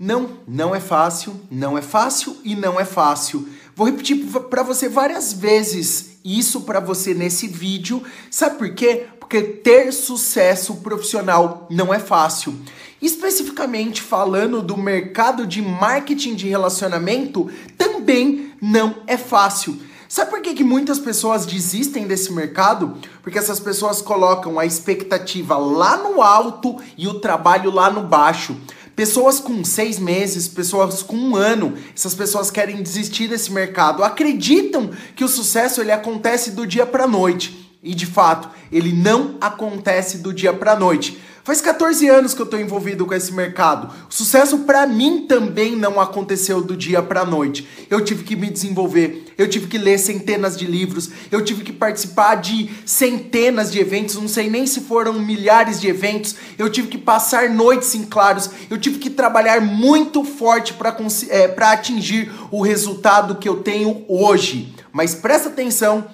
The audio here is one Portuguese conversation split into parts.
Não, não é fácil, não é fácil e não é fácil. Vou repetir para você várias vezes isso para você nesse vídeo. Sabe por quê? Porque ter sucesso profissional não é fácil. Especificamente falando do mercado de marketing de relacionamento, também não é fácil. Sabe por que, que muitas pessoas desistem desse mercado? Porque essas pessoas colocam a expectativa lá no alto e o trabalho lá no baixo. Pessoas com seis meses, pessoas com um ano, essas pessoas querem desistir desse mercado, acreditam que o sucesso ele acontece do dia para noite. E de fato, ele não acontece do dia para noite. Faz 14 anos que eu estou envolvido com esse mercado. O sucesso para mim também não aconteceu do dia para noite. Eu tive que me desenvolver, eu tive que ler centenas de livros, eu tive que participar de centenas de eventos, não sei nem se foram milhares de eventos. Eu tive que passar noites em claros, eu tive que trabalhar muito forte para é, atingir o resultado que eu tenho hoje. Mas presta atenção,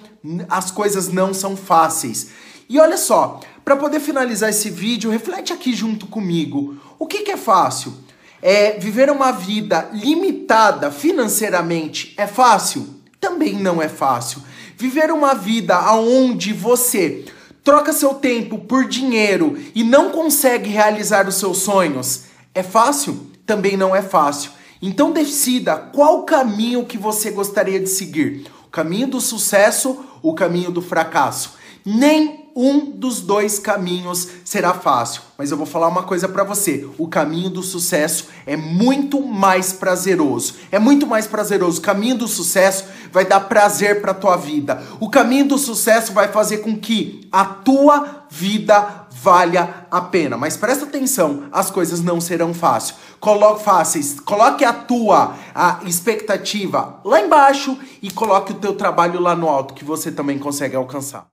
as coisas não são fáceis. E olha só, para poder finalizar esse vídeo, reflete aqui junto comigo. O que, que é fácil? É viver uma vida limitada financeiramente é fácil? Também não é fácil. Viver uma vida onde você troca seu tempo por dinheiro e não consegue realizar os seus sonhos é fácil? Também não é fácil. Então decida qual caminho que você gostaria de seguir: o caminho do sucesso, o caminho do fracasso. Nem um dos dois caminhos será fácil, mas eu vou falar uma coisa para você: o caminho do sucesso é muito mais prazeroso. É muito mais prazeroso. O caminho do sucesso vai dar prazer para tua vida. O caminho do sucesso vai fazer com que a tua vida valha a pena. Mas presta atenção, as coisas não serão fáceis. Coloque fáceis. Coloque a tua a expectativa lá embaixo e coloque o teu trabalho lá no alto que você também consegue alcançar.